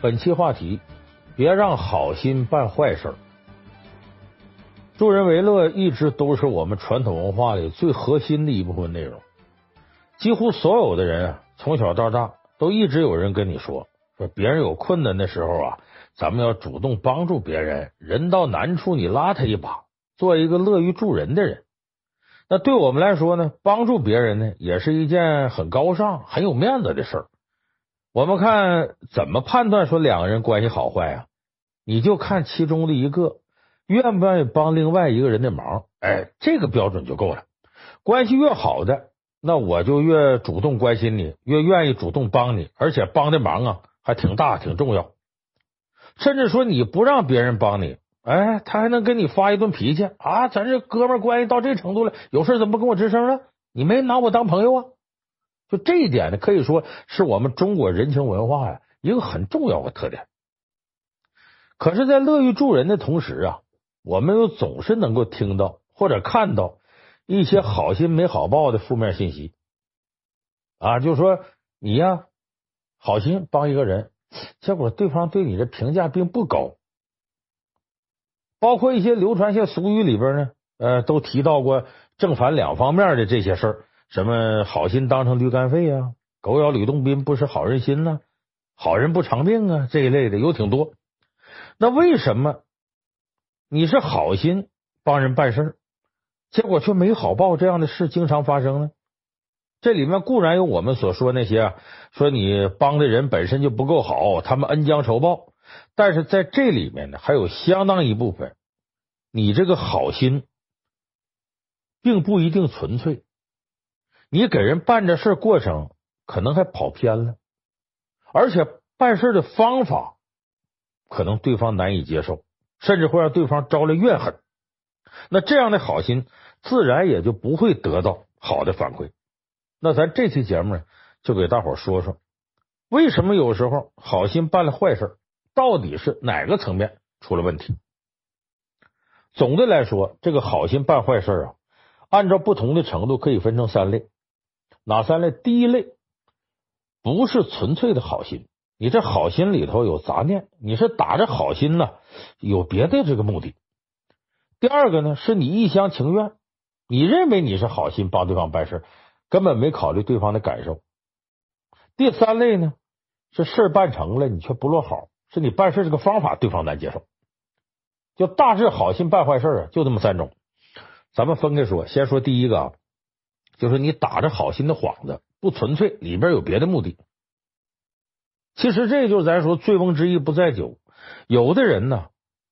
本期话题：别让好心办坏事。助人为乐一直都是我们传统文化里最核心的一部分内容。几乎所有的人啊，从小到大都一直有人跟你说：说别人有困难的时候啊，咱们要主动帮助别人，人到难处你拉他一把，做一个乐于助人的人。那对我们来说呢，帮助别人呢，也是一件很高尚、很有面子的事儿。我们看怎么判断说两个人关系好坏啊？你就看其中的一个愿不愿意帮另外一个人的忙，哎，这个标准就够了。关系越好的，那我就越主动关心你，越愿意主动帮你，而且帮的忙啊还挺大、挺重要。甚至说你不让别人帮你，哎，他还能跟你发一顿脾气啊！咱这哥们关系到这程度了，有事怎么不跟我吱声了？你没拿我当朋友啊？就这一点呢，可以说是我们中国人情文化呀一个很重要的特点。可是，在乐于助人的同时啊，我们又总是能够听到或者看到一些好心没好报的负面信息啊，就说你呀好心帮一个人，结果对方对你的评价并不高。包括一些流传性俗语里边呢，呃，都提到过正反两方面的这些事儿。什么好心当成驴肝肺啊，狗咬吕洞宾不识好人心呐，好人不长命啊，这一类的有挺多。那为什么你是好心帮人办事，结果却没好报这样的事经常发生呢？这里面固然有我们所说那些啊，说你帮的人本身就不够好，他们恩将仇报，但是在这里面呢，还有相当一部分，你这个好心并不一定纯粹。你给人办这事过程可能还跑偏了，而且办事的方法可能对方难以接受，甚至会让对方招来怨恨。那这样的好心自然也就不会得到好的反馈。那咱这期节目呢，就给大伙说说，为什么有时候好心办了坏事，到底是哪个层面出了问题？总的来说，这个好心办坏事啊，按照不同的程度可以分成三类。哪三类？第一类不是纯粹的好心，你这好心里头有杂念，你是打着好心呢，有别的这个目的。第二个呢，是你一厢情愿，你认为你是好心帮对方办事，根本没考虑对方的感受。第三类呢，是事办成了，你却不落好，是你办事这个方法对方难接受。就大致好心办坏事啊，就这么三种。咱们分开说，先说第一个啊。就是你打着好心的幌子，不纯粹，里边有别的目的。其实这就是咱说醉翁之意不在酒。有的人呢，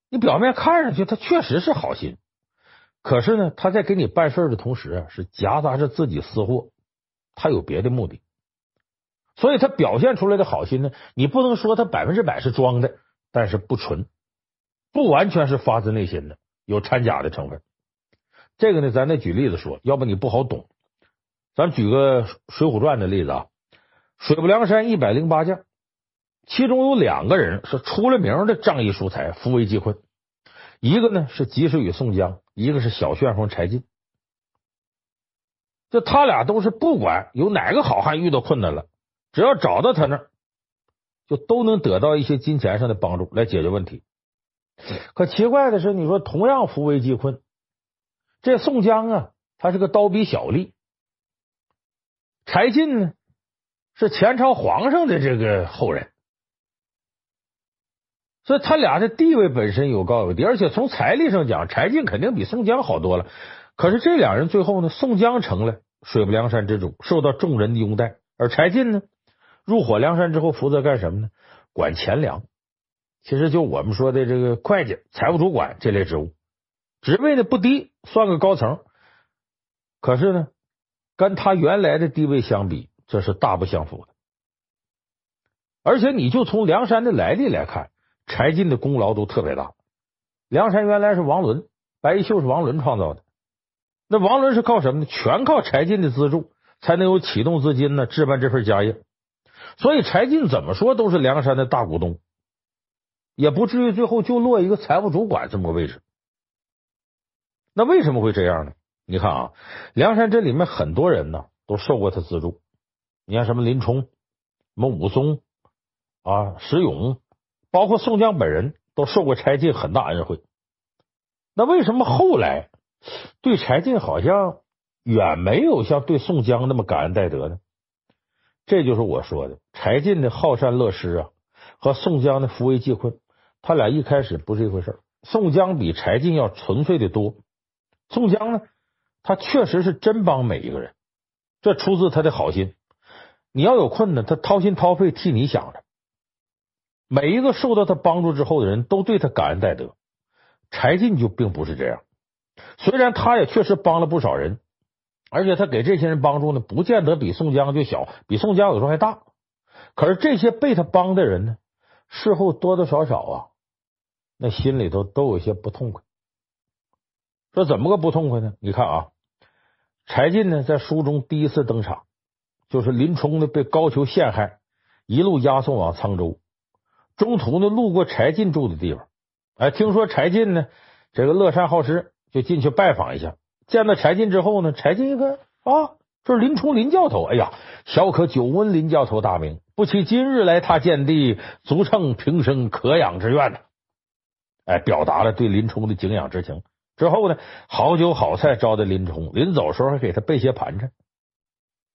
你表面看上去他确实是好心，可是呢，他在给你办事的同时啊，是夹杂着自己私货，他有别的目的。所以他表现出来的好心呢，你不能说他百分之百是装的，但是不纯，不完全是发自内心的，有掺假的成分。这个呢，咱得举例子说，要不你不好懂。咱举个《水浒传》的例子啊，水泊梁山一百零八将，其中有两个人是出了名的仗义疏财、扶危济困，一个呢是及时雨宋江，一个是小旋风柴进。就他俩都是不管有哪个好汉遇到困难了，只要找到他那儿，就都能得到一些金钱上的帮助来解决问题。可奇怪的是，你说同样扶危济困，这宋江啊，他是个刀笔小吏。柴进呢，是前朝皇上的这个后人，所以他俩的地位本身有高有低，而且从财力上讲，柴进肯定比宋江好多了。可是这两人最后呢，宋江成了水泊梁山之主，受到众人的拥戴，而柴进呢，入伙梁山之后，负责干什么呢？管钱粮，其实就我们说的这个会计、财务主管这类职务，职位呢不低，算个高层。可是呢，跟他原来的地位相比，这是大不相符的。而且，你就从梁山的来历来看，柴进的功劳都特别大。梁山原来是王伦，白衣秀是王伦创造的。那王伦是靠什么呢？全靠柴进的资助，才能有启动资金呢，置办这份家业。所以，柴进怎么说都是梁山的大股东，也不至于最后就落一个财务主管这么个位置。那为什么会这样呢？你看啊，梁山这里面很多人呢都受过他资助。你看什么林冲、什么武松啊、石勇、包括宋江本人都受过柴进很大恩惠。那为什么后来对柴进好像远没有像对宋江那么感恩戴德呢？这就是我说的，柴进的好善乐施啊，和宋江的扶危济困，他俩一开始不是一回事。宋江比柴进要纯粹的多。宋江呢，他确实是真帮每一个人，这出自他的好心。你要有困难，他掏心掏肺替你想着。每一个受到他帮助之后的人都对他感恩戴德。柴进就并不是这样，虽然他也确实帮了不少人，而且他给这些人帮助呢，不见得比宋江就小，比宋江有时候还大。可是这些被他帮的人呢，事后多多少少啊，那心里头都有些不痛快。说怎么个不痛快呢？你看啊，柴进呢在书中第一次登场，就是林冲呢被高俅陷害，一路押送往沧州，中途呢路过柴进住的地方。哎，听说柴进呢，这个乐善好施，就进去拜访一下。见到柴进之后呢，柴进一看啊，这是林冲林教头。哎呀，小可久闻林教头大名，不期今日来他见地，足称平生可养之愿呢。哎，表达了对林冲的敬仰之情。之后呢，好酒好菜招待林冲，临走时候还给他备些盘缠。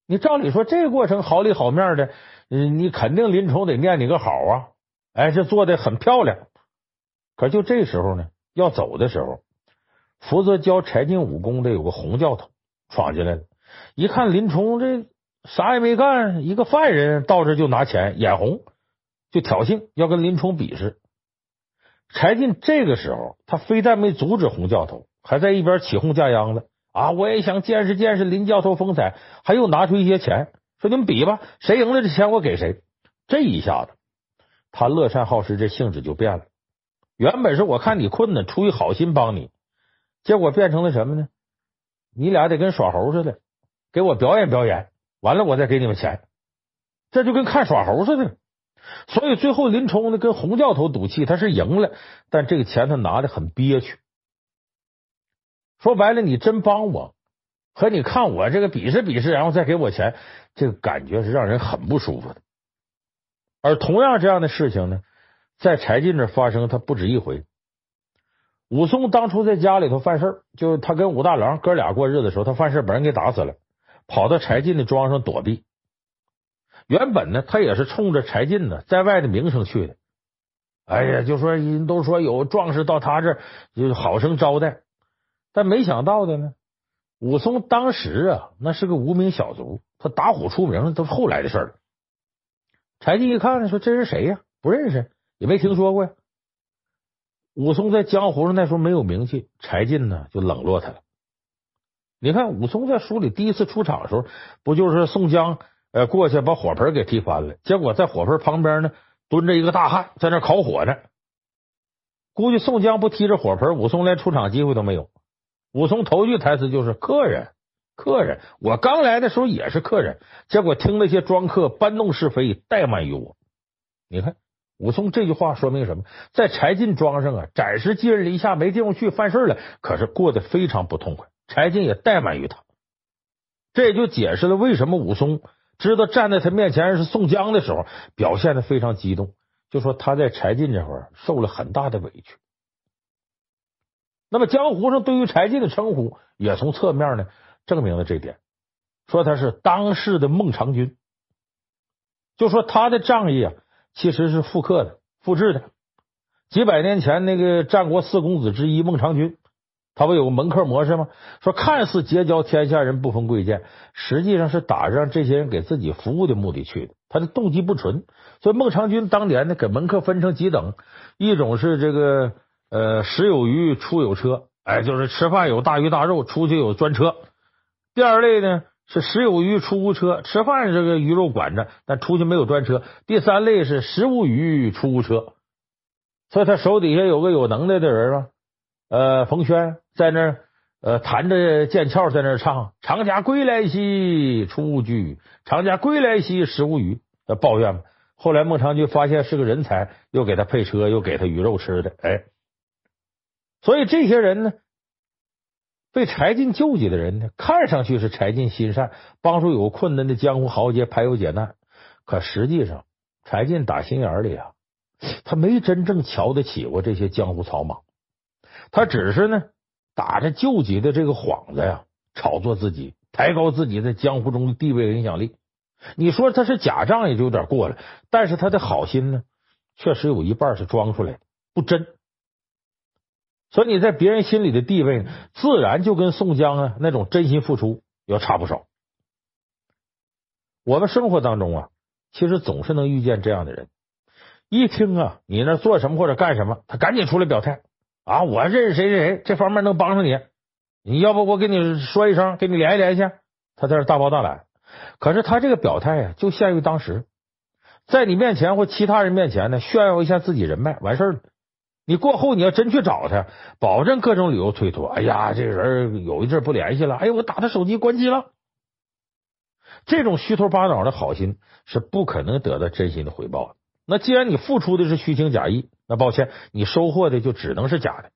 你照理说，这过程好里好面的，嗯，你肯定林冲得念你个好啊。哎，这做的很漂亮。可就这时候呢，要走的时候，负责教柴进武功的有个洪教头闯进来了，一看林冲这啥也没干，一个犯人到这就拿钱，眼红就挑衅，要跟林冲比试。柴进这个时候，他非但没阻止洪教头，还在一边起哄架秧子啊！我也想见识见识林教头风采，还又拿出一些钱，说你们比吧，谁赢了这钱我给谁。这一下子，他乐善好施这性质就变了。原本是我看你困难，出于好心帮你，结果变成了什么呢？你俩得跟耍猴似的，给我表演表演，完了我再给你们钱，这就跟看耍猴似的。所以最后林冲呢跟洪教头赌气，他是赢了，但这个钱他拿的很憋屈。说白了，你真帮我，和你看我这个比试比试，然后再给我钱，这个感觉是让人很不舒服的。而同样这样的事情呢，在柴进这发生，他不止一回。武松当初在家里头犯事，就他跟武大郎哥俩过日子的时候，他犯事把人给打死了，跑到柴进的庄上躲避。原本呢，他也是冲着柴进呢在外的名声去的。哎呀，就说人都说有壮士到他这儿，就好生招待。但没想到的呢，武松当时啊，那是个无名小卒，他打虎出名都是后来的事儿。柴进一看呢，说这人谁呀？不认识。也没听说过呀。武松在江湖上那时候没有名气，柴进呢就冷落他了。你看武松在书里第一次出场的时候，不就是宋江呃过去把火盆给踢翻了？结果在火盆旁边呢蹲着一个大汉在那烤火呢。估计宋江不踢着火盆，武松连出场机会都没有。武松头一句台词就是：“客人，客人，我刚来的时候也是客人，结果听那些庄客搬弄是非，怠慢于我。”你看。武松这句话说明什么？在柴进庄上啊，暂时寄人篱下，没地方去犯事了。可是过得非常不痛快，柴进也怠慢于他。这也就解释了为什么武松知道站在他面前是宋江的时候，表现的非常激动。就说他在柴进这会儿受了很大的委屈。那么江湖上对于柴进的称呼，也从侧面呢证明了这点，说他是当世的孟尝君。就说他的仗义啊。其实是复刻的、复制的。几百年前，那个战国四公子之一孟尝君，他不有个门客模式吗？说看似结交天下人，不分贵贱，实际上是打着让这些人给自己服务的目的去的。他的动机不纯。所以孟尝君当年呢，给门客分成几等：一种是这个呃食有鱼，出有车，哎，就是吃饭有大鱼大肉，出去有专车；第二类呢。是食有鱼，出无车，吃饭这个鱼肉管着，但出去没有专车。第三类是食无鱼，出无车，所以他手底下有个有能耐的人啊，呃，冯轩在那呃弹着剑鞘在那唱：“长家归来兮，出无居；长家归来兮，食无鱼。”抱怨嘛。后来孟尝君发现是个人才，又给他配车，又给他鱼肉吃的，哎，所以这些人呢。被柴进救济的人呢，看上去是柴进心善，帮助有困难的江湖豪杰排忧解难。可实际上，柴进打心眼里啊，他没真正瞧得起过这些江湖草莽，他只是呢打着救急的这个幌子呀，炒作自己，抬高自己在江湖中的地位和影响力。你说他是假仗也就有点过了，但是他的好心呢，确实有一半是装出来的，不真。所以你在别人心里的地位，自然就跟宋江啊那种真心付出要差不少。我们生活当中啊，其实总是能遇见这样的人，一听啊你那做什么或者干什么，他赶紧出来表态啊，我认识谁谁谁，这方面能帮上你，你要不我给你说一声，给你联系联系。他在这大包大揽，可是他这个表态啊，就限于当时，在你面前或其他人面前呢，炫耀一下自己人脉，完事儿了。你过后你要真去找他，保证各种理由推脱。哎呀，这个人有一阵不联系了，哎呦，我打他手机关机了。这种虚头巴脑的好心是不可能得到真心的回报的。那既然你付出的是虚情假意，那抱歉，你收获的就只能是假的。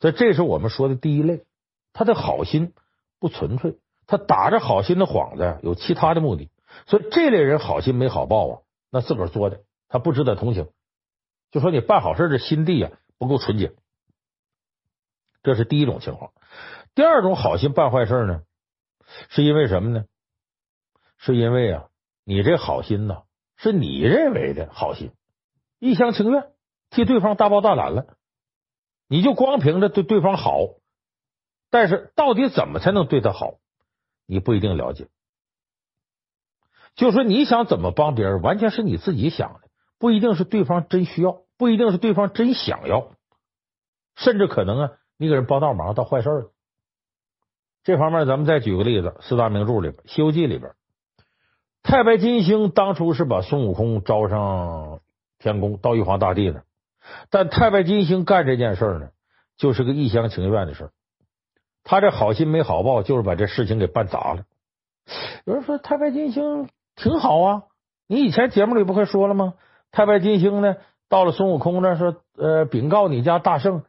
所以这是我们说的第一类，他的好心不纯粹，他打着好心的幌子，有其他的目的。所以这类人好心没好报啊，那自个儿作的，他不值得同情。就说你办好事的心地啊不够纯洁，这是第一种情况。第二种好心办坏事呢，是因为什么呢？是因为啊，你这好心呐，是你认为的好心，一厢情愿替对方大包大揽了，你就光凭着对对方好，但是到底怎么才能对他好，你不一定了解。就说你想怎么帮别人，完全是你自己想的，不一定是对方真需要，不一定是对方真想要，甚至可能啊，你给人帮倒忙到坏事了。这方面，咱们再举个例子，四大名著里边，《西游记》里边。太白金星当初是把孙悟空招上天宫到玉皇大帝那，但太白金星干这件事呢，就是个一厢情愿的事儿。他这好心没好报，就是把这事情给办砸了。有人说太白金星挺好啊，你以前节目里不还说了吗？太白金星呢，到了孙悟空那说，呃，禀告你家大圣，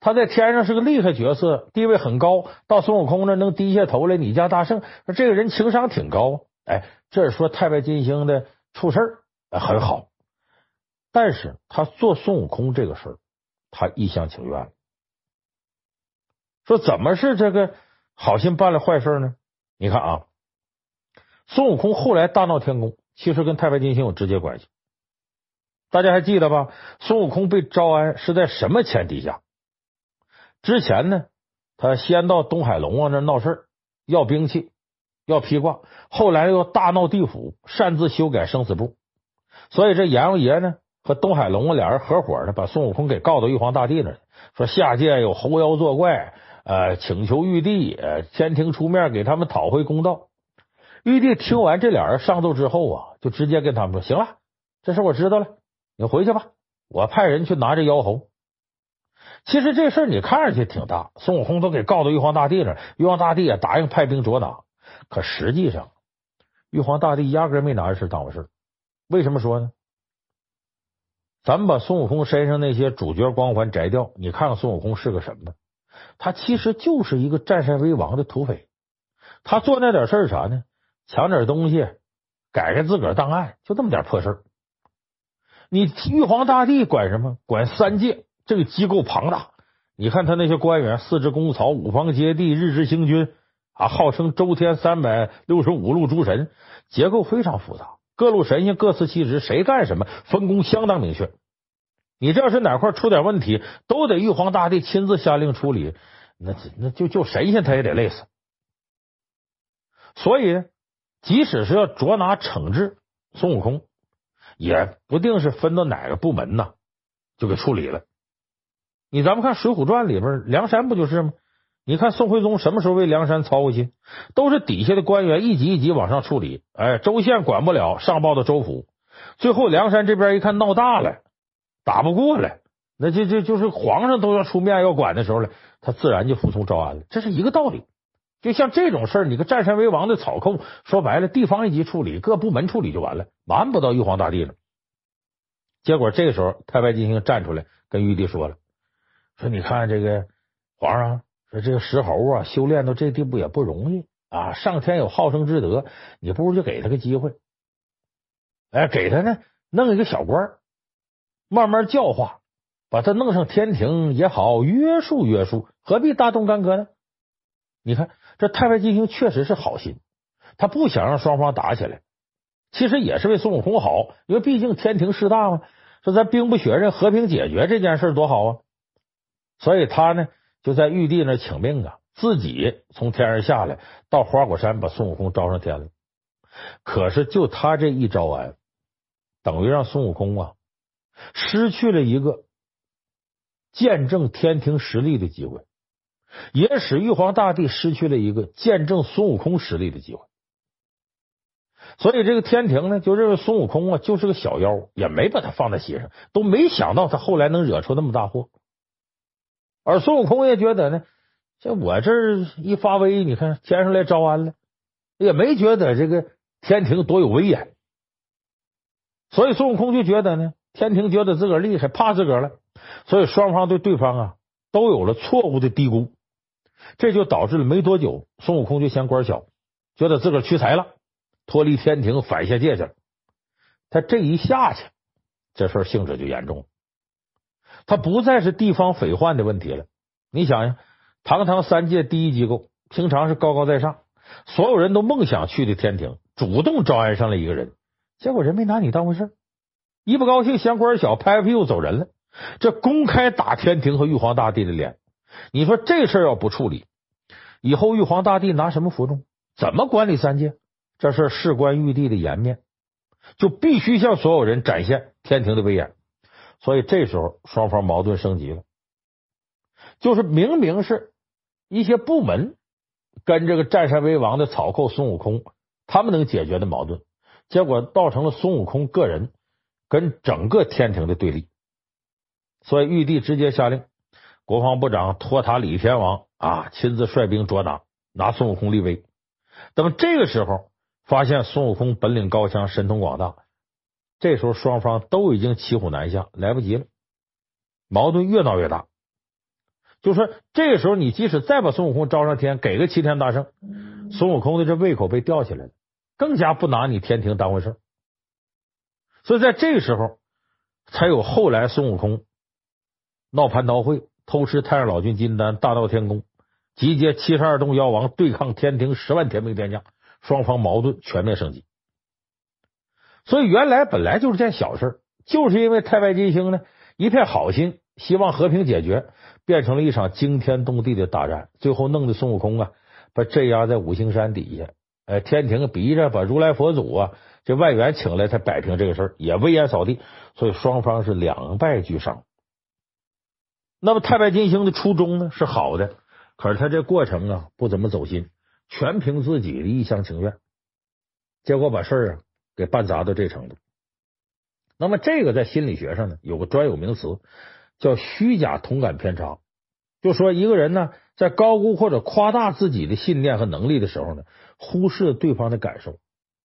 他在天上是个厉害角色，地位很高，到孙悟空那能低下头来，你家大圣说这个人情商挺高。哎，这是说太白金星的处事儿很好，但是他做孙悟空这个事儿，他一厢情愿。说怎么是这个好心办了坏事呢？你看啊，孙悟空后来大闹天宫，其实跟太白金星有直接关系。大家还记得吧？孙悟空被招安是在什么前提下？之前呢，他先到东海龙王那闹事要兵器。要披挂，后来又大闹地府，擅自修改生死簿，所以这阎王爷呢和东海龙王俩人合伙的，把孙悟空给告到玉皇大帝那儿，说下界有猴妖作怪，呃，请求玉帝呃天庭出面给他们讨回公道。玉帝听完这俩人上奏之后啊，就直接跟他们说：“行了，这事我知道了，你回去吧，我派人去拿这妖猴。”其实这事你看上去挺大，孙悟空都给告到玉皇大帝那儿，玉皇大帝也答应派兵捉拿。可实际上，玉皇大帝压根没拿这事当回事。为什么说呢？咱们把孙悟空身上那些主角光环摘掉，你看看孙悟空是个什么？他其实就是一个占山为王的土匪。他做那点事儿啥呢？抢点东西，改改自个儿档案，就这么点破事儿。你玉皇大帝管什么？管三界，这个机构庞大。你看他那些官员，四肢公曹，五方揭帝，日之星君。啊，号称周天三百六十五路诸神，结构非常复杂，各路神仙各司其职，谁干什么，分工相当明确。你这要是哪块出点问题，都得玉皇大帝亲自下令处理，那那就就神仙他也得累死。所以，即使是要捉拿惩治孙悟空，也不定是分到哪个部门呢，就给处理了。你咱们看《水浒传》里边，梁山不就是吗？你看宋徽宗什么时候为梁山操过心？都是底下的官员一级一级往上处理。哎，州县管不了，上报到州府。最后梁山这边一看闹大了，打不过了，那就就就是皇上都要出面要管的时候了，他自然就服从招安了。这是一个道理。就像这种事儿，你个占山为王的草寇，说白了，地方一级处理，各部门处理就完了，瞒不到玉皇大帝了。结果这个时候，太白金星站出来跟玉帝说了：“说你看这个皇上。”说这个石猴啊，修炼到这地步也不容易啊！上天有好生之德，你不如就给他个机会，哎，给他呢弄一个小官，慢慢教化，把他弄上天庭也好，约束约束，何必大动干戈呢？你看，这太白金星确实是好心，他不想让双方打起来，其实也是为孙悟空好，因为毕竟天庭势大嘛，说咱兵不血刃，和平解决这件事多好啊！所以他呢就在玉帝那请命啊，自己从天上下来，到花果山把孙悟空招上天了。可是就他这一招安，等于让孙悟空啊失去了一个见证天庭实力的机会。也使玉皇大帝失去了一个见证孙悟空实力的机会，所以这个天庭呢，就认为孙悟空啊就是个小妖，也没把他放在心上，都没想到他后来能惹出那么大祸。而孙悟空也觉得呢，像我这一发威，你看天上来招安了，也没觉得这个天庭多有威严，所以孙悟空就觉得呢，天庭觉得自个儿厉害，怕自个儿了，所以双方对对方啊都有了错误的低估。这就导致了没多久，孙悟空就嫌官小，觉得自个儿屈才了，脱离天庭，反下界去了。他这一下去，这事儿性质就严重了。他不再是地方匪患的问题了。你想想，堂堂三界第一机构，平常是高高在上，所有人都梦想去的天庭，主动招安上了一个人，结果人没拿你当回事，一不高兴嫌官小，拍拍屁股走人了。这公开打天庭和玉皇大帝的脸。你说这事儿要不处理，以后玉皇大帝拿什么服众？怎么管理三界？这事事关玉帝的颜面，就必须向所有人展现天庭的威严。所以这时候双方矛盾升级了，就是明明是一些部门跟这个占山为王的草寇孙悟空他们能解决的矛盾，结果造成了孙悟空个人跟整个天庭的对立。所以玉帝直接下令。国防部长托塔李天王啊，亲自率兵捉拿，拿孙悟空立威。等这个时候，发现孙悟空本领高强，神通广大。这时候双方都已经骑虎难下，来不及了，矛盾越闹越大。就说这个时候，你即使再把孙悟空招上天，给个齐天大圣，孙悟空的这胃口被吊起来了，更加不拿你天庭当回事。所以在这个时候，才有后来孙悟空闹蟠桃会。偷吃太上老君金丹，大闹天宫，集结七十二洞妖王对抗天庭十万天兵天将，双方矛盾全面升级。所以原来本来就是件小事，就是因为太白金星呢一片好心，希望和平解决，变成了一场惊天动地的大战，最后弄得孙悟空啊把镇压在五行山底下。呃，天庭逼着把如来佛祖啊这外援请来，才摆平这个事儿，也威严扫地。所以双方是两败俱伤。那么太白金星的初衷呢是好的，可是他这过程啊不怎么走心，全凭自己的一厢情愿，结果把事儿啊给办砸到这程度。那么这个在心理学上呢有个专有名词叫虚假同感偏差，就说一个人呢在高估或者夸大自己的信念和能力的时候呢，忽视对方的感受，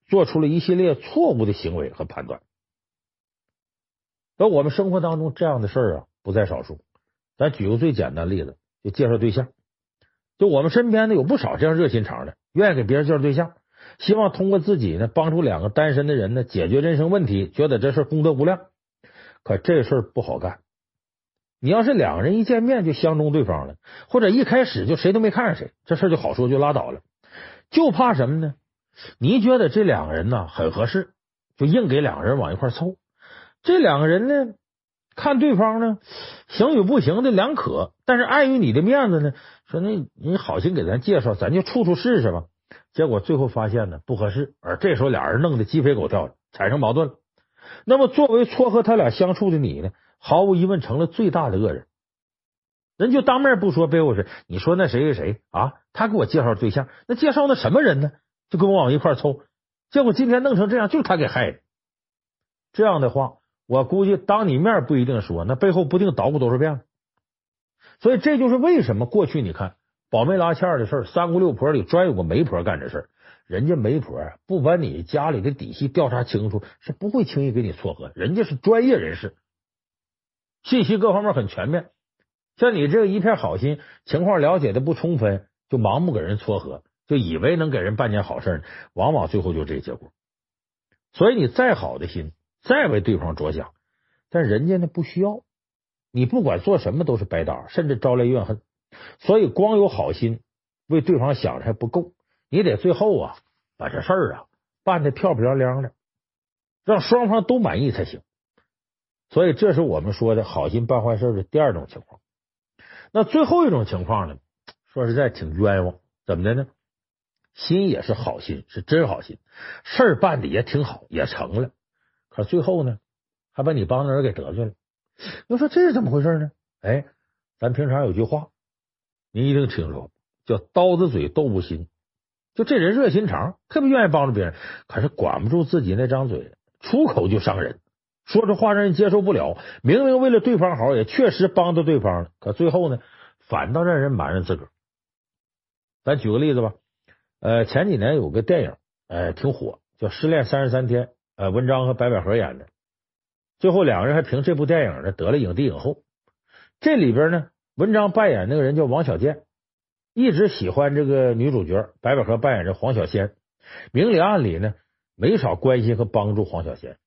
做出了一系列错误的行为和判断。而我们生活当中这样的事儿啊不在少数。咱举个最简单例子，就介绍对象。就我们身边呢有不少这样热心肠的，愿意给别人介绍对象，希望通过自己呢帮助两个单身的人呢解决人生问题，觉得这事功德无量。可这事不好干。你要是两个人一见面就相中对方了，或者一开始就谁都没看上谁，这事就好说就拉倒了。就怕什么呢？你觉得这两个人呢很合适，就硬给两个人往一块凑。这两个人呢？看对方呢，行与不行的两可，但是碍于你的面子呢，说那你好心给咱介绍，咱就处处试试吧。结果最后发现呢不合适，而这时候俩人弄得鸡飞狗跳了，产生矛盾了。那么作为撮合他俩相处的你呢，毫无疑问成了最大的恶人。人就当面不说，背后说，你说那谁谁谁啊，他给我介绍对象，那介绍那什么人呢？就跟我往一块凑，结果今天弄成这样，就是他给害的。这样的话。我估计当你面不一定说，那背后不定捣鼓多少遍。所以这就是为什么过去你看保媒拉縉的事儿，三姑六婆里专有个媒婆干这事儿。人家媒婆不把你家里的底细调查清楚，是不会轻易给你撮合。人家是专业人士，信息各方面很全面。像你这个一片好心，情况了解的不充分，就盲目给人撮合，就以为能给人办件好事，往往最后就这结果。所以你再好的心。再为对方着想，但人家呢不需要，你不管做什么都是白搭，甚至招来怨恨。所以光有好心为对方想着还不够，你得最后啊把这事儿啊办的漂漂亮亮的，让双方都满意才行。所以这是我们说的好心办坏事的第二种情况。那最后一种情况呢，说实在挺冤枉，怎么的呢？心也是好心，是真好心，事儿办的也挺好，也成了。可最后呢，还把你帮的人给得罪了。要说这是怎么回事呢？哎，咱平常有句话，您一定听说过，叫“刀子嘴豆腐心”。就这人热心肠，特别愿意帮助别人，可是管不住自己那张嘴，出口就伤人，说出话让人接受不了。明明为了对方好，也确实帮到对方了，可最后呢，反倒让人埋怨自个儿。咱举个例子吧。呃，前几年有个电影，呃，挺火，叫《失恋三十三天》，呃，文章和白百合演的，最后两个人还凭这部电影呢得了影帝影后。这里边呢，文章扮演那个人叫王小贱，一直喜欢这个女主角白百合扮演着黄小仙，明里暗里呢没少关心和帮助黄小仙。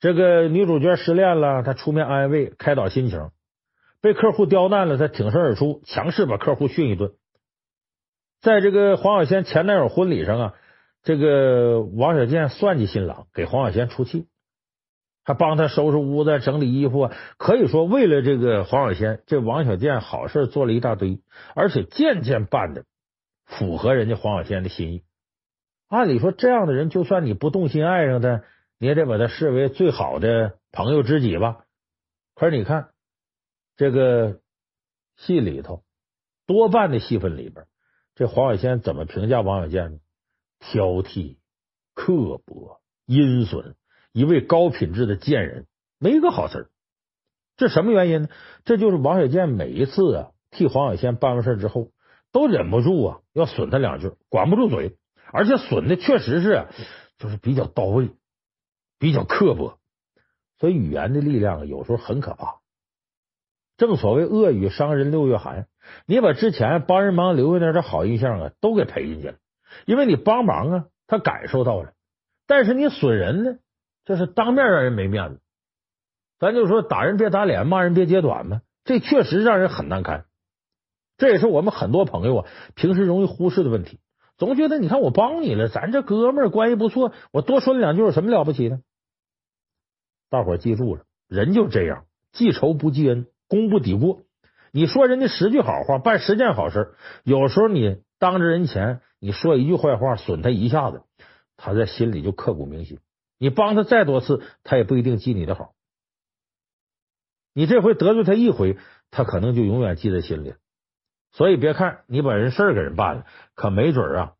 这个女主角失恋了，他出面安慰开导心情；被客户刁难了，他挺身而出，强势把客户训一顿。在这个黄小仙前男友婚礼上啊，这个王小贱算计新郎，给黄小仙出气，还帮他收拾屋子、整理衣服。可以说，为了这个黄小仙，这王小贱好事做了一大堆，而且件件办的符合人家黄小仙的心意。按理说，这样的人，就算你不动心爱上他，你也得把他视为最好的朋友知己吧。可是你看这个戏里头，多半的戏份里边。这黄小仙怎么评价王小贱呢？挑剔、刻薄、阴损，一位高品质的贱人，没一个好词儿。这什么原因呢？这就是王小贱每一次啊替黄小仙办完事之后，都忍不住啊要损他两句，管不住嘴，而且损的确实是就是比较到位，比较刻薄。所以语言的力量有时候很可怕。正所谓恶语伤人六月寒，你把之前帮人忙留下点的好印象啊，都给赔进去了。因为你帮忙啊，他感受到了；但是你损人呢，这是当面让人没面子。咱就说打人别打脸，骂人别揭短嘛，这确实让人很难堪。这也是我们很多朋友啊平时容易忽视的问题，总觉得你看我帮你了，咱这哥们儿关系不错，我多说两句有什么了不起的？大伙记住了，人就这样，记仇不记恩。功不抵过，你说人家十句好话，办十件好事，有时候你当着人前你说一句坏话，损他一下子，他在心里就刻骨铭心。你帮他再多次，他也不一定记你的好。你这回得罪他一回，他可能就永远记在心里。所以别看你把人事儿给人办了，可没准啊，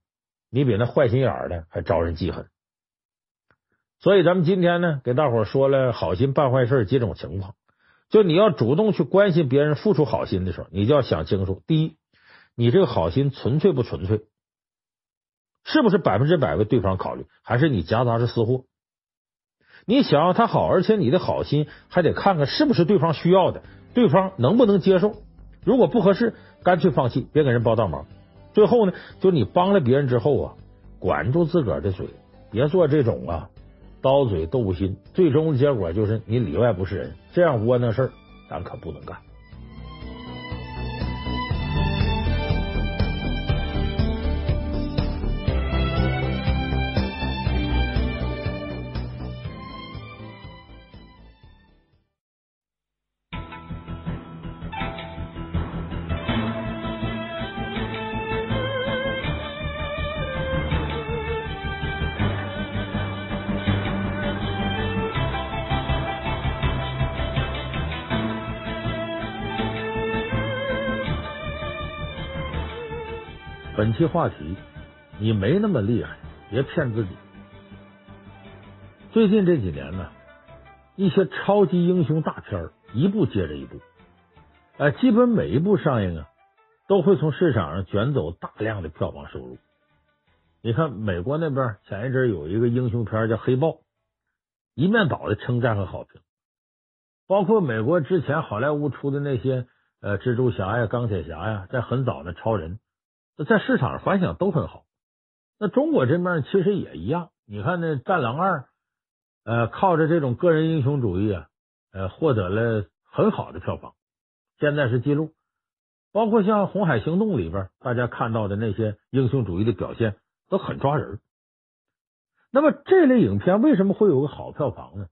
你比那坏心眼儿的还招人记恨。所以咱们今天呢，给大伙说了好心办坏事几种情况。就你要主动去关心别人、付出好心的时候，你就要想清楚：第一，你这个好心纯粹不纯粹，是不是百分之百为对方考虑，还是你夹杂着私货？你想要他好，而且你的好心还得看看是不是对方需要的，对方能不能接受。如果不合适，干脆放弃，别给人帮倒忙。最后呢，就你帮了别人之后啊，管住自个儿的嘴，别做这种啊。刀嘴豆腐心，最终的结果就是你里外不是人，这样窝囊事儿，咱可不能干。本期话题，你没那么厉害，别骗自己。最近这几年呢，一些超级英雄大片一部接着一部，哎，基本每一部上映啊，都会从市场上卷走大量的票房收入。你看美国那边前一阵有一个英雄片叫《黑豹》，一面倒的称赞和好评，包括美国之前好莱坞出的那些呃蜘蛛侠呀、钢铁侠呀，在很早的超人。在市场上反响都很好。那中国这面其实也一样。你看那《战狼二》，呃，靠着这种个人英雄主义啊，呃，获得了很好的票房，现在是记录。包括像《红海行动》里边，大家看到的那些英雄主义的表现都很抓人。那么这类影片为什么会有个好票房呢？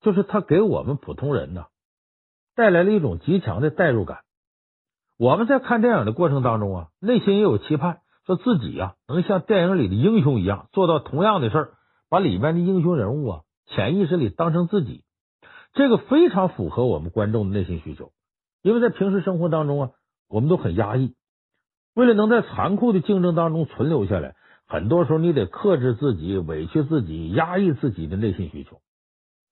就是它给我们普通人呢带来了一种极强的代入感。我们在看电影的过程当中啊，内心也有期盼，说自己呀能像电影里的英雄一样做到同样的事儿，把里面的英雄人物啊潜意识里当成自己。这个非常符合我们观众的内心需求，因为在平时生活当中啊。我们都很压抑，为了能在残酷的竞争当中存留下来，很多时候你得克制自己、委屈自己、压抑自己的内心需求。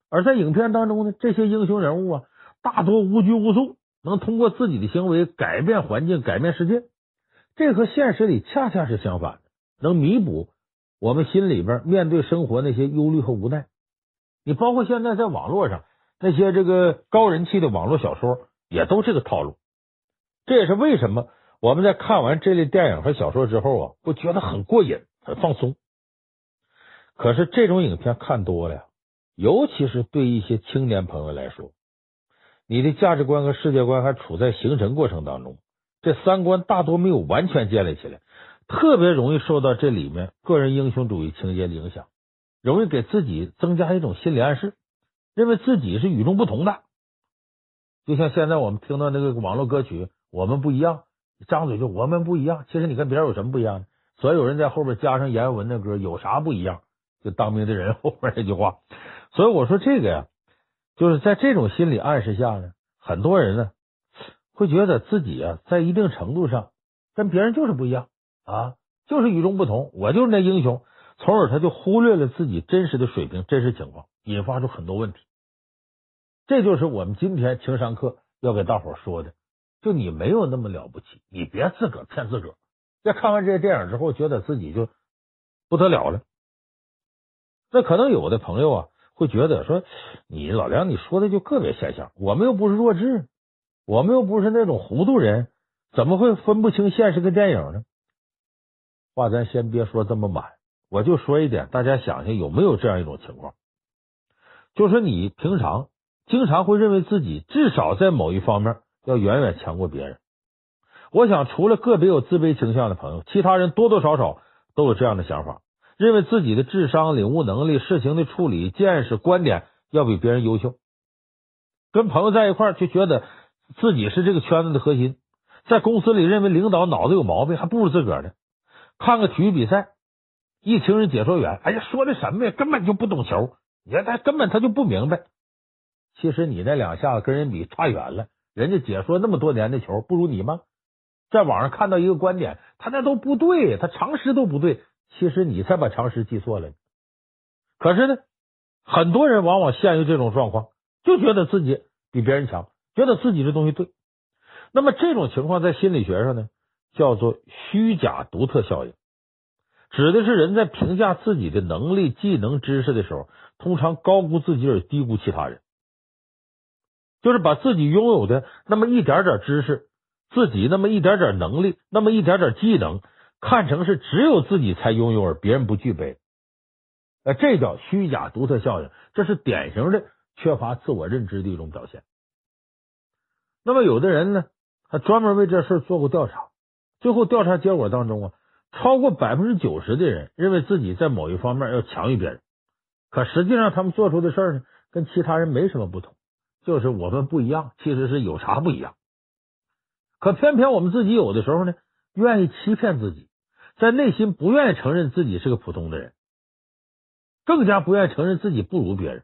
而在影片当中呢，这些英雄人物啊，大多无拘无束，能通过自己的行为改变环境、改变世界。这和现实里恰恰是相反的，能弥补我们心里边面对生活那些忧虑和无奈。你包括现在在网络上那些这个高人气的网络小说，也都这个套路。这也是为什么我们在看完这类电影和小说之后啊，会觉得很过瘾、很放松。可是这种影片看多了呀，尤其是对一些青年朋友来说，你的价值观和世界观还处在形成过程当中，这三观大多没有完全建立起来，特别容易受到这里面个人英雄主义情节的影响，容易给自己增加一种心理暗示，认为自己是与众不同的。就像现在我们听到那个网络歌曲。我们不一样，张嘴就我们不一样。其实你跟别人有什么不一样呢？所有人在后边加上阎文的歌，有啥不一样？就当兵的人后边那句话。所以我说这个呀，就是在这种心理暗示下呢，很多人呢会觉得自己啊，在一定程度上跟别人就是不一样啊，就是与众不同。我就是那英雄，从而他就忽略了自己真实的水平、真实情况，引发出很多问题。这就是我们今天情商课要给大伙说的。就你没有那么了不起，你别自个儿骗自个儿。在看完这些电影之后，觉得自己就不得了了。那可能有的朋友啊会觉得说，你老梁你说的就个别现象，我们又不是弱智，我们又不是那种糊涂人，怎么会分不清现实跟电影呢？话咱先别说这么满，我就说一点，大家想想有没有这样一种情况，就是你平常经常会认为自己至少在某一方面。要远远强过别人。我想，除了个别有自卑倾向的朋友，其他人多多少少都有这样的想法，认为自己的智商、领悟能力、事情的处理、见识、观点要比别人优秀。跟朋友在一块儿，就觉得自己是这个圈子的核心。在公司里，认为领导脑子有毛病，还不如自个儿呢。看个体育比赛，一听人解说员，哎呀，说的什么呀？根本就不懂球，你看他根本他就不明白。其实你那两下子跟人比差远了。人家解说那么多年的球，不如你吗？在网上看到一个观点，他那都不对，他常识都不对。其实你才把常识记错了。可是呢，很多人往往陷于这种状况，就觉得自己比别人强，觉得自己的东西对。那么这种情况在心理学上呢，叫做虚假独特效应，指的是人在评价自己的能力、技能、知识的时候，通常高估自己而低估其他人。就是把自己拥有的那么一点点知识，自己那么一点点能力，那么一点点技能，看成是只有自己才拥有，而别人不具备。呃，这叫虚假独特效应，这是典型的缺乏自我认知的一种表现。那么，有的人呢，他专门为这事做过调查，最后调查结果当中啊，超过百分之九十的人认为自己在某一方面要强于别人，可实际上他们做出的事呢，跟其他人没什么不同。就是我们不一样，其实是有啥不一样？可偏偏我们自己有的时候呢，愿意欺骗自己，在内心不愿意承认自己是个普通的人，更加不愿意承认自己不如别人。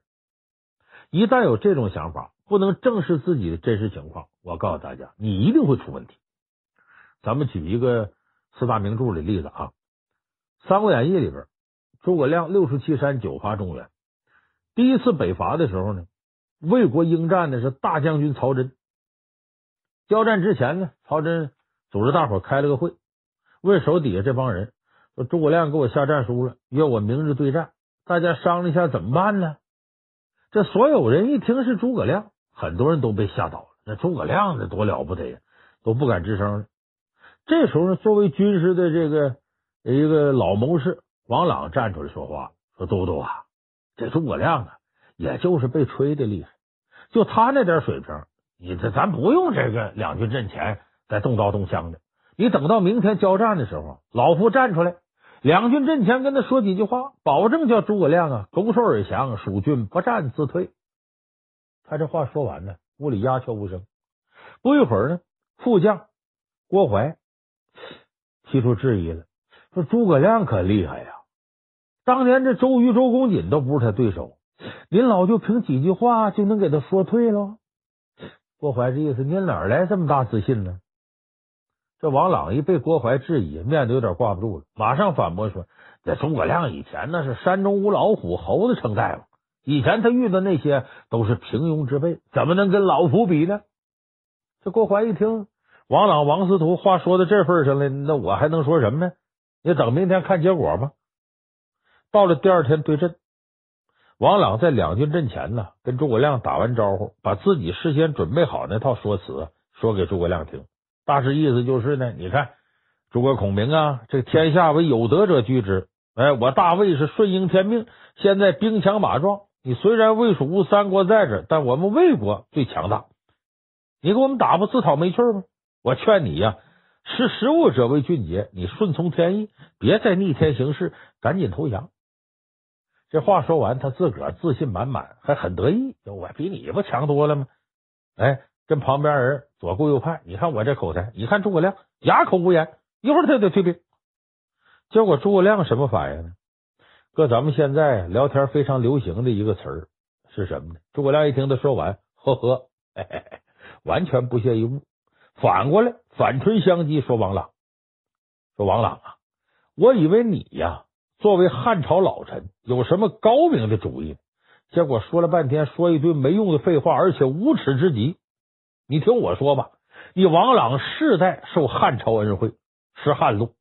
一旦有这种想法，不能正视自己的真实情况，我告诉大家，你一定会出问题。咱们举一个四大名著的例子啊，《三国演义》里边，诸葛亮六出祁山，九伐中原，第一次北伐的时候呢。魏国应战的是大将军曹真。交战之前呢，曹真组织大伙开了个会，问手底下这帮人说：“诸葛亮给我下战书了，约我明日对战，大家商量一下怎么办呢？”这所有人一听是诸葛亮，很多人都被吓倒了。那诸葛亮这多了不得呀，都不敢吱声了。这时候呢，作为军师的这个一个老谋士王朗站出来说话，说：“都督啊，这诸葛亮啊。”也就是被吹的厉害，就他那点水平，你这咱不用这个两军阵前再动刀动枪的。你等到明天交战的时候，老夫站出来，两军阵前跟他说几句话，保证叫诸葛亮啊拱手而降，蜀军不战自退。他这话说完呢，屋里鸦雀无声。不一会儿呢，副将郭淮提出质疑了，说诸葛亮可厉害呀，当年这周瑜、周公瑾都不是他对手。您老就凭几句话就能给他说退了？郭淮这意思，您哪来这么大自信呢？这王朗一被郭淮质疑，面子有点挂不住了，马上反驳说：“这诸葛亮以前那是山中无老虎，猴子称大夫。以前他遇到那些都是平庸之辈，怎么能跟老夫比呢？”这郭淮一听王朗、王司徒话说到这份上了，那我还能说什么呢？你等明天看结果吧。到了第二天对阵。王朗在两军阵前呢，跟诸葛亮打完招呼，把自己事先准备好那套说辞说给诸葛亮听。大致意思就是呢，你看诸葛孔明啊，这天下为有德者居之。哎，我大魏是顺应天命，现在兵强马壮。你虽然魏蜀吴三国在这，但我们魏国最强大。你给我们打不自讨没趣吗？我劝你呀、识时务者为俊杰，你顺从天意，别再逆天行事，赶紧投降。这话说完，他自个儿自信满满，还很得意。我比你不强多了吗？哎，跟旁边人左顾右盼，你看我这口才，你看诸葛亮哑口无言，一会儿他就得退兵。结果诸葛亮什么反应呢？搁咱们现在聊天非常流行的一个词儿是什么呢？诸葛亮一听他说完，呵呵，嘿嘿嘿，完全不屑一顾，反过来反唇相讥，说王朗，说王朗啊，我以为你呀。作为汉朝老臣，有什么高明的主意？结果说了半天，说一堆没用的废话，而且无耻之极。你听我说吧，你王朗世代受汉朝恩惠，是汉路，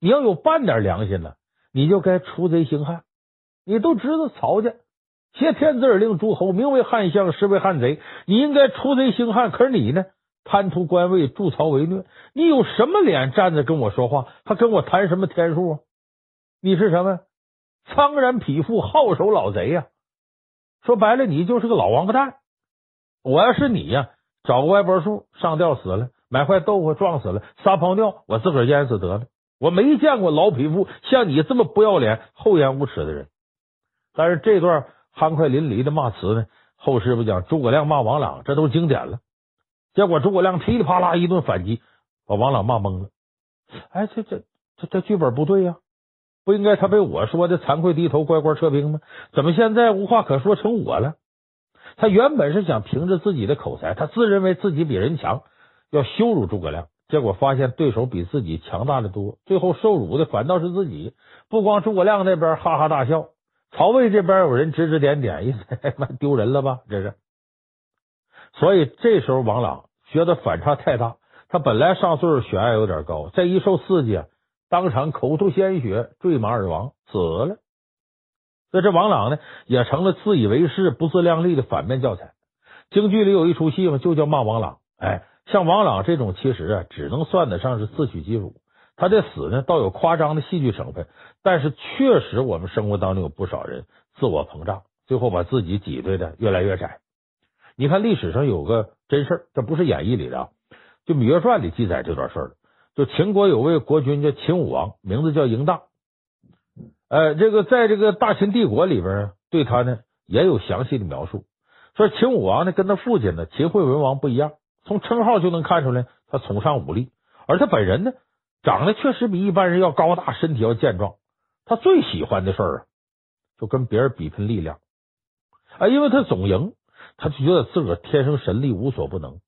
你要有半点良心呢，你就该除贼兴汉。你都知道曹家挟天子而令诸侯，名为汉相，实为汉贼。你应该除贼兴汉，可是你呢，贪图官位，助曹为虐。你有什么脸站着跟我说话？还跟我谈什么天数啊？你是什么？苍然匹夫，好手老贼呀！说白了，你就是个老王八蛋。我要是你呀，找个歪脖树上吊死了，买块豆腐撞死了，撒泡尿我自个儿淹死得了。我没见过老匹夫像你这么不要脸、厚颜无耻的人。但是这段酣快淋漓的骂词呢，后世不讲诸葛亮骂王朗，这都经典了。结果诸葛亮噼里啪啦一顿反击，把王朗骂懵了。哎，这这这这剧本不对呀！不应该他被我说的惭愧低头乖乖撤兵吗？怎么现在无话可说成我了？他原本是想凭着自己的口才，他自认为自己比人强，要羞辱诸葛亮，结果发现对手比自己强大的多，最后受辱的反倒是自己。不光诸葛亮那边哈哈大笑，曹魏这边有人指指点点，一妈丢人了吧？这是。所以这时候王朗觉得反差太大，他本来上岁数血压有点高，再一受刺激。当场口吐鲜血，坠马而亡，死了。那这王朗呢，也成了自以为是、不自量力的反面教材。京剧里有一出戏嘛，就叫骂王朗。哎，像王朗这种，其实啊，只能算得上是自取其辱。他的死呢，倒有夸张的戏剧成分，但是确实，我们生活当中有不少人自我膨胀，最后把自己挤兑的越来越窄。你看历史上有个真事儿，这不是演义里的，就《芈月传》里记载这段事儿。就秦国有位国君叫秦武王，名字叫嬴荡。呃，这个在这个大秦帝国里边，对他呢也有详细的描述。说秦武王呢跟他父亲呢秦惠文王不一样，从称号就能看出来，他崇尚武力，而他本人呢长得确实比一般人要高大，身体要健壮。他最喜欢的事儿啊，就跟别人比拼力量。啊，因为他总赢，他就觉得自个儿天生神力，无所不能。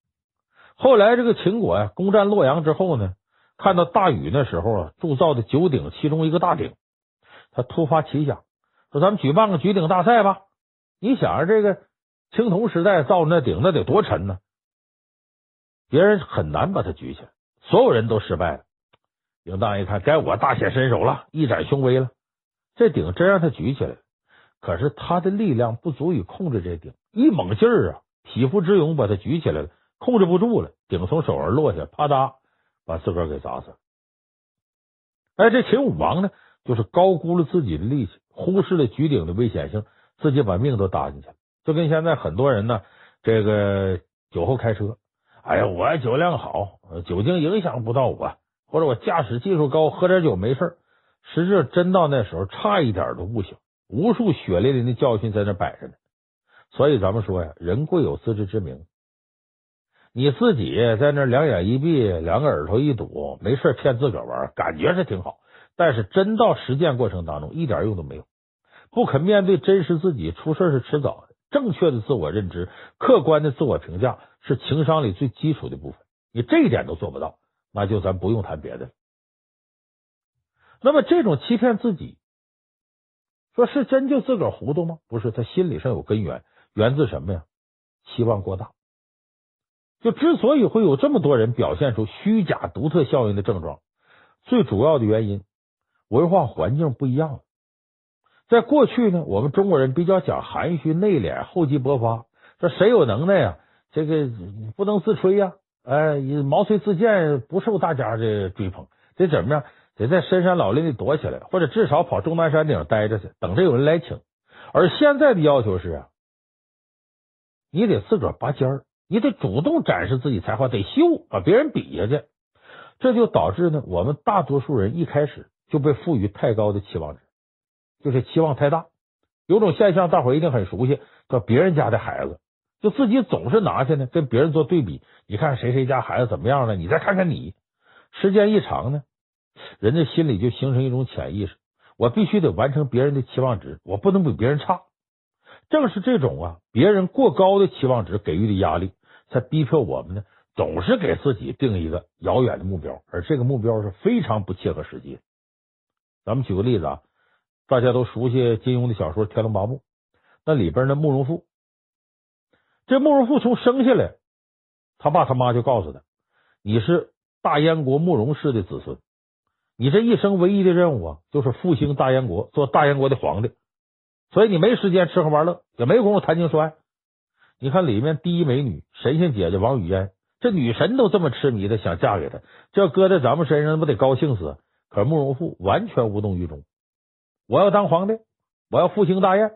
后来这个秦国呀攻占洛阳之后呢。看到大禹那时候啊铸造的九鼎，其中一个大鼎，他突发奇想，说咱们举办个举鼎大赛吧。你想着这个青铜时代造的那鼎，那得多沉呢？别人很难把它举起来，所有人都失败了。嬴荡一看，该我大显身手了，一展雄威了。这鼎真让他举起来，可是他的力量不足以控制这鼎，一猛劲儿啊，匹夫之勇把他举起来了，控制不住了，鼎从手上落下，啪嗒。把自个儿给砸死了。哎，这秦武王呢，就是高估了自己的力气，忽视了举鼎的危险性，自己把命都搭进去了。就跟现在很多人呢，这个酒后开车，哎呀，我酒量好，酒精影响不到我，或者我驾驶技术高，喝点酒没事。实质真到那时候，差一点都不行。无数血淋淋的教训在那摆着呢。所以咱们说呀，人贵有自知之明。你自己在那两眼一闭，两个耳朵一堵，没事骗自个玩，感觉是挺好。但是真到实践过程当中，一点用都没有。不肯面对真实自己，出事是迟早的。正确的自我认知，客观的自我评价，是情商里最基础的部分。你这一点都做不到，那就咱不用谈别的。那么这种欺骗自己，说是真就自个儿糊涂吗？不是，他心理上有根源，源自什么呀？期望过大。就之所以会有这么多人表现出虚假独特效应的症状，最主要的原因，文化环境不一样。在过去呢，我们中国人比较讲含蓄内敛、厚积薄发，说谁有能耐呀，这个不能自吹呀，哎，毛遂自荐，不受大家的追捧，得怎么样？得在深山老林里躲起来，或者至少跑终南山顶待着去，等着有人来请。而现在的要求是啊，你得自个儿拔尖儿，你得主动展示自己才华，得秀，把别人比下去。这就导致呢，我们大多数人一开始就被赋予太高的期望值。就是期望太大，有种现象，大伙一定很熟悉，叫别人家的孩子，就自己总是拿去呢，跟别人做对比。你看谁谁家孩子怎么样了？你再看看你，时间一长呢，人家心里就形成一种潜意识：我必须得完成别人的期望值，我不能比别人差。正是这种啊，别人过高的期望值给予的压力，才逼迫我们呢，总是给自己定一个遥远的目标，而这个目标是非常不切合实际的。咱们举个例子啊。大家都熟悉金庸的小说《天龙八部》，那里边的慕容复，这慕容复从生下来，他爸他妈就告诉他：“你是大燕国慕容氏的子孙，你这一生唯一的任务啊，就是复兴大燕国，做大燕国的皇帝。所以你没时间吃喝玩乐，也没工夫谈情说爱。你看里面第一美女神仙姐姐王语嫣，这女神都这么痴迷的想嫁给他，这搁在咱们身上，不得高兴死？可慕容复完全无动于衷。”我要当皇帝，我要复兴大燕，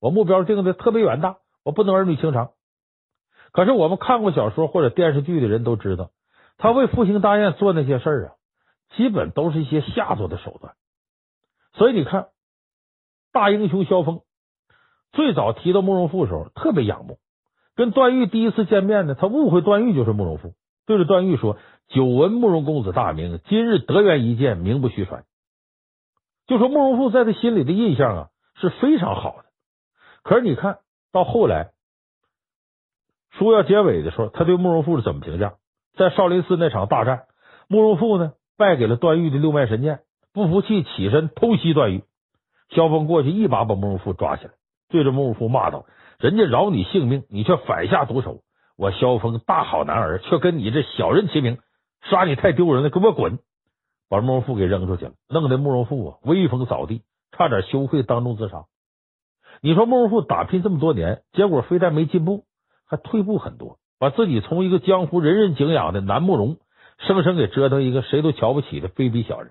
我目标定的特别远大，我不能儿女情长。可是我们看过小说或者电视剧的人都知道，他为复兴大燕做那些事儿啊，基本都是一些下作的手段。所以你看，大英雄萧峰最早提到慕容复的时候，特别仰慕。跟段誉第一次见面呢，他误会段誉就是慕容复，对着段誉说：“久闻慕容公子大名，今日得缘一见，名不虚传。”就说慕容复在他心里的印象啊是非常好的，可是你看到后来书要结尾的时候，他对慕容复是怎么评价？在少林寺那场大战，慕容复呢败给了段誉的六脉神剑，不服气起身偷袭段誉，萧峰过去一把把慕容复抓起来，对着慕容复骂道：“人家饶你性命，你却反下毒手！我萧峰大好男儿，却跟你这小人齐名，杀你太丢人了，给我滚！”把慕容复给扔出去了，弄得慕容复啊威风扫地，差点羞愧当众自杀。你说慕容复打拼这么多年，结果非但没进步，还退步很多，把自己从一个江湖人人敬仰的南慕容，生生给折腾一个谁都瞧不起的卑鄙小人。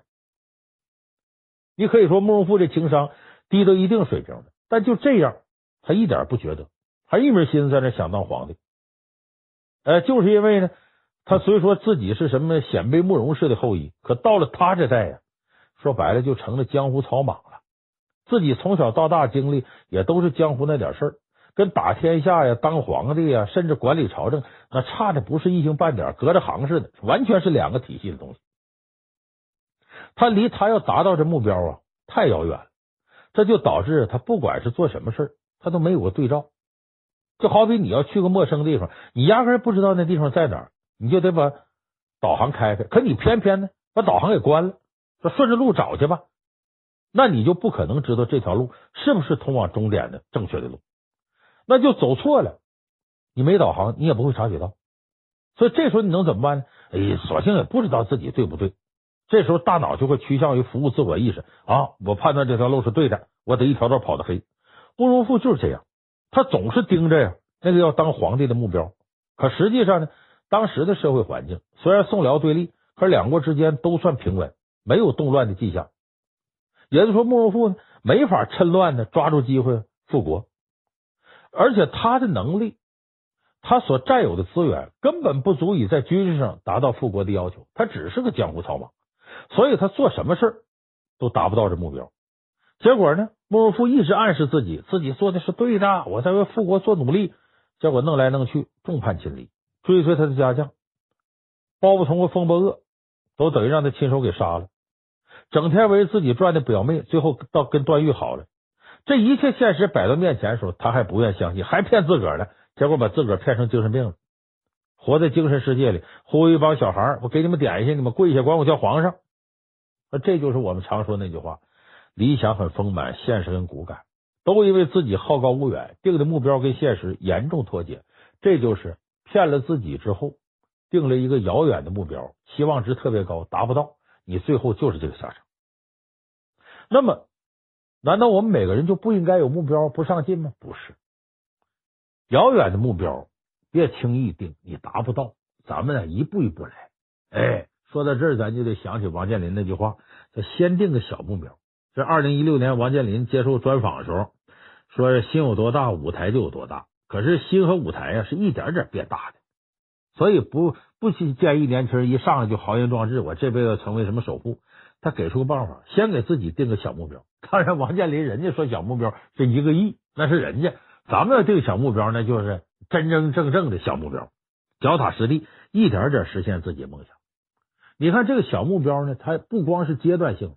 你可以说慕容复这情商低到一定水平了，但就这样，他一点不觉得，还一门心思在那想当皇帝。呃，就是因为呢。他虽说自己是什么鲜卑慕容氏的后裔，可到了他这代呀，说白了就成了江湖草莽了。自己从小到大经历也都是江湖那点事儿，跟打天下呀、当皇帝呀，甚至管理朝政，那差的不是一星半点，隔着行似的，完全是两个体系的东西。他离他要达到这目标啊，太遥远了。这就导致他不管是做什么事，他都没有个对照。就好比你要去个陌生地方，你压根不知道那地方在哪儿。你就得把导航开开，可你偏偏呢把导航给关了，说顺着路找去吧，那你就不可能知道这条路是不是通往终点的正确的路，那就走错了。你没导航，你也不会察觉到，所以这时候你能怎么办呢？哎，索性也不知道自己对不对。这时候大脑就会趋向于服务自我意识啊，我判断这条路是对的，我得一条道跑到黑。慕容复就是这样，他总是盯着呀那个要当皇帝的目标，可实际上呢？当时的社会环境虽然宋辽对立，可两国之间都算平稳，没有动乱的迹象。也就是说，慕容复呢没法趁乱的抓住机会复国，而且他的能力他所占有的资源根本不足以在军事上达到复国的要求，他只是个江湖草莽，所以他做什么事都达不到这目标。结果呢，穆荣富一直暗示自己，自己做的是对的，我在为复国做努力。结果弄来弄去，众叛亲离，追随他的家将包不同和风伯鄂都等于让他亲手给杀了。整天围着自己转的表妹，最后到跟段誉好了。这一切现实摆到面前的时候，他还不愿相信，还骗自个儿呢。结果把自个儿骗成精神病了，活在精神世界里，忽悠一帮小孩，我给你们点心，你们跪下管我叫皇上。那这就是我们常说那句话：理想很丰满，现实很骨感。都因为自己好高骛远，定的目标跟现实严重脱节，这就是骗了自己之后，定了一个遥远的目标，期望值特别高，达不到，你最后就是这个下场。那么，难道我们每个人就不应该有目标，不上进吗？不是，遥远的目标别轻易定，你达不到，咱们呢一步一步来。哎，说到这儿，咱就得想起王健林那句话，叫“先定个小目标”。这二零一六年，王健林接受专访的时候。说心有多大，舞台就有多大。可是心和舞台呀，是一点点变大的，所以不不去建议年轻人一上来就豪言壮志，我这辈子成为什么首富。他给出个办法，先给自己定个小目标。当然，王健林人家说小目标是一个亿，那是人家。咱们要定小目标，那就是真真正正的小目标，脚踏实地，一点点实现自己梦想。你看这个小目标呢，它不光是阶段性，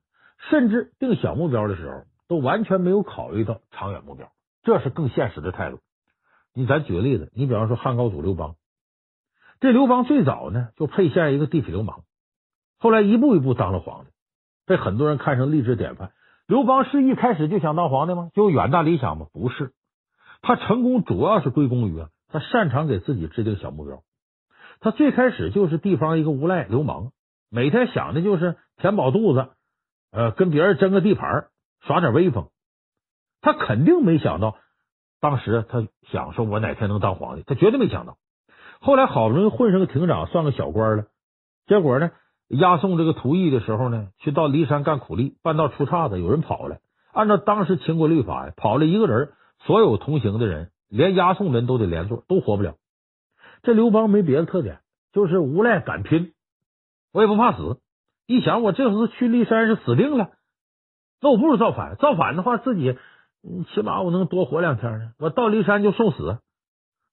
甚至定小目标的时候。都完全没有考虑到长远目标，这是更现实的态度。你咱举个例子，你比方说汉高祖刘邦，这刘邦最早呢就沛县一个地痞流氓，后来一步一步当了皇帝，被很多人看成励志典范。刘邦是一开始就想当皇帝吗？就有远大理想吗？不是，他成功主要是归功于啊，他擅长给自己制定小目标。他最开始就是地方一个无赖流氓，每天想的就是填饱肚子，呃，跟别人争个地盘。耍点威风，他肯定没想到，当时他想说：“我哪天能当皇帝？”他绝对没想到。后来好不容易混上个亭长，算个小官了。结果呢，押送这个徒役的时候呢，去到骊山干苦力，半道出岔子，有人跑了。按照当时秦国律法呀，跑了一个人，所有同行的人，连押送人都得连坐，都活不了。这刘邦没别的特点，就是无赖敢拼，我也不怕死。一想，我这次去骊山是死定了。那我不如造反，造反的话，自己起码我能多活两天呢。我到骊山就送死。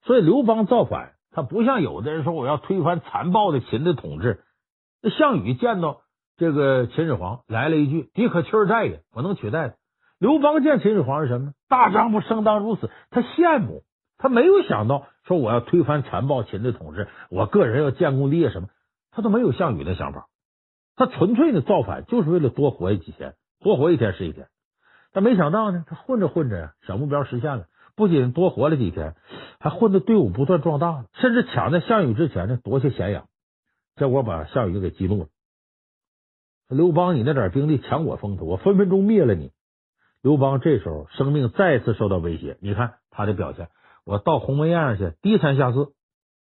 所以刘邦造反，他不像有的人说我要推翻残暴的秦的统治。那项羽见到这个秦始皇来了一句：“敌可取而代也，我能取代。”刘邦见秦始皇是什么？大丈夫生当如此。他羡慕，他没有想到说我要推翻残暴秦的统治，我个人要建功立业什么，他都没有项羽的想法。他纯粹的造反就是为了多活几天。多活一天是一天，但没想到呢，他混着混着呀，小目标实现了，不仅多活了几天，还混的队伍不断壮大了，甚至抢在项羽之前呢夺下咸阳，结果把项羽给激怒了。刘邦，你那点兵力抢我风头，我分分钟灭了你。刘邦这时候生命再次受到威胁，你看他的表现，我到鸿门宴上去低三下四。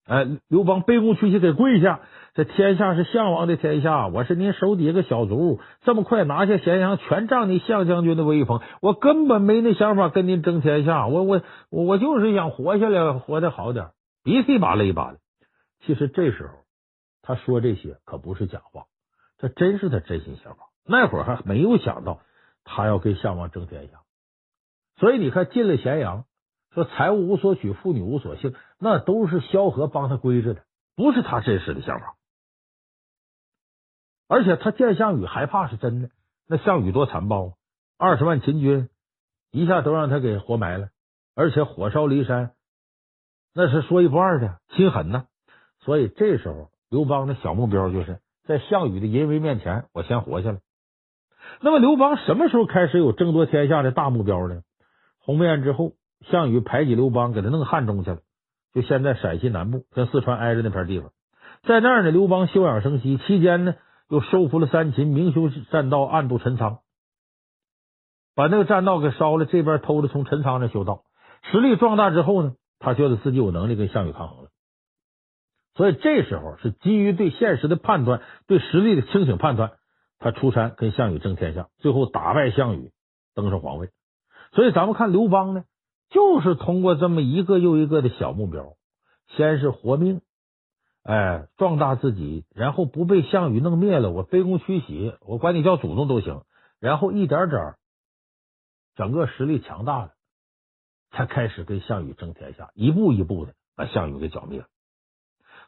哎，刘邦卑躬屈膝给跪下，这天下是项王的天下，我是您手底下个小卒，这么快拿下咸阳，全仗你项将军的威风，我根本没那想法跟您争天下，我我我就是想活下来，活得好点，鼻涕一把泪一把的。其实这时候他说这些可不是假话，这真是他真心想法。那会儿还没有想到他要跟项王争天下，所以你看进了咸阳。说财物无所取，妇女无所幸，那都是萧何帮他规制的，不是他真实的想法。而且他见项羽害怕是真的，那项羽多残暴啊！二十万秦军一下都让他给活埋了，而且火烧骊山，那是说一不二的，心狠呐。所以这时候刘邦的小目标就是在项羽的淫威面前，我先活下来。那么刘邦什么时候开始有争夺天下的大目标呢？鸿门宴之后。项羽排挤刘邦，给他弄汉中去了，就现在陕西南部跟四川挨着那片地方，在那儿呢，刘邦休养生息期间呢，又收服了三秦，明修栈道，暗度陈仓，把那个栈道给烧了，这边偷着从陈仓那修道，实力壮大之后呢，他觉得自己有能力跟项羽抗衡了，所以这时候是基于对现实的判断，对实力的清醒判断，他出山跟项羽争天下，最后打败项羽，登上皇位。所以咱们看刘邦呢。就是通过这么一个又一个的小目标，先是活命，哎，壮大自己，然后不被项羽弄灭了，我卑躬屈膝，我管你叫祖宗都行。然后一点点，整个实力强大了，才开始跟项羽争天下，一步一步的把项羽给剿灭了。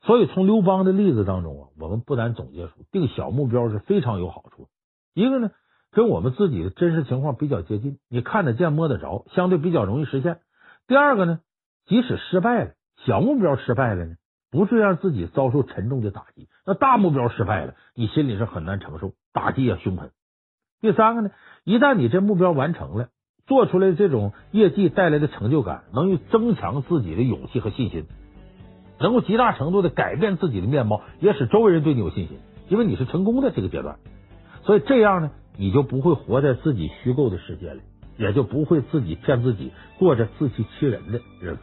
所以从刘邦的例子当中啊，我们不难总结出定小目标是非常有好处。一个呢，跟我们自己的真实情况比较接近，你看得见摸得着，相对比较容易实现。第二个呢，即使失败了，小目标失败了呢，不是让自己遭受沉重的打击。那大目标失败了，你心里是很难承受，打击也凶狠。第三个呢，一旦你这目标完成了，做出来这种业绩带来的成就感，能够增强自己的勇气和信心。能够极大程度的改变自己的面貌，也使周围人对你有信心，因为你是成功的这个阶段，所以这样呢，你就不会活在自己虚构的世界里，也就不会自己骗自己，过着自欺欺人的日子。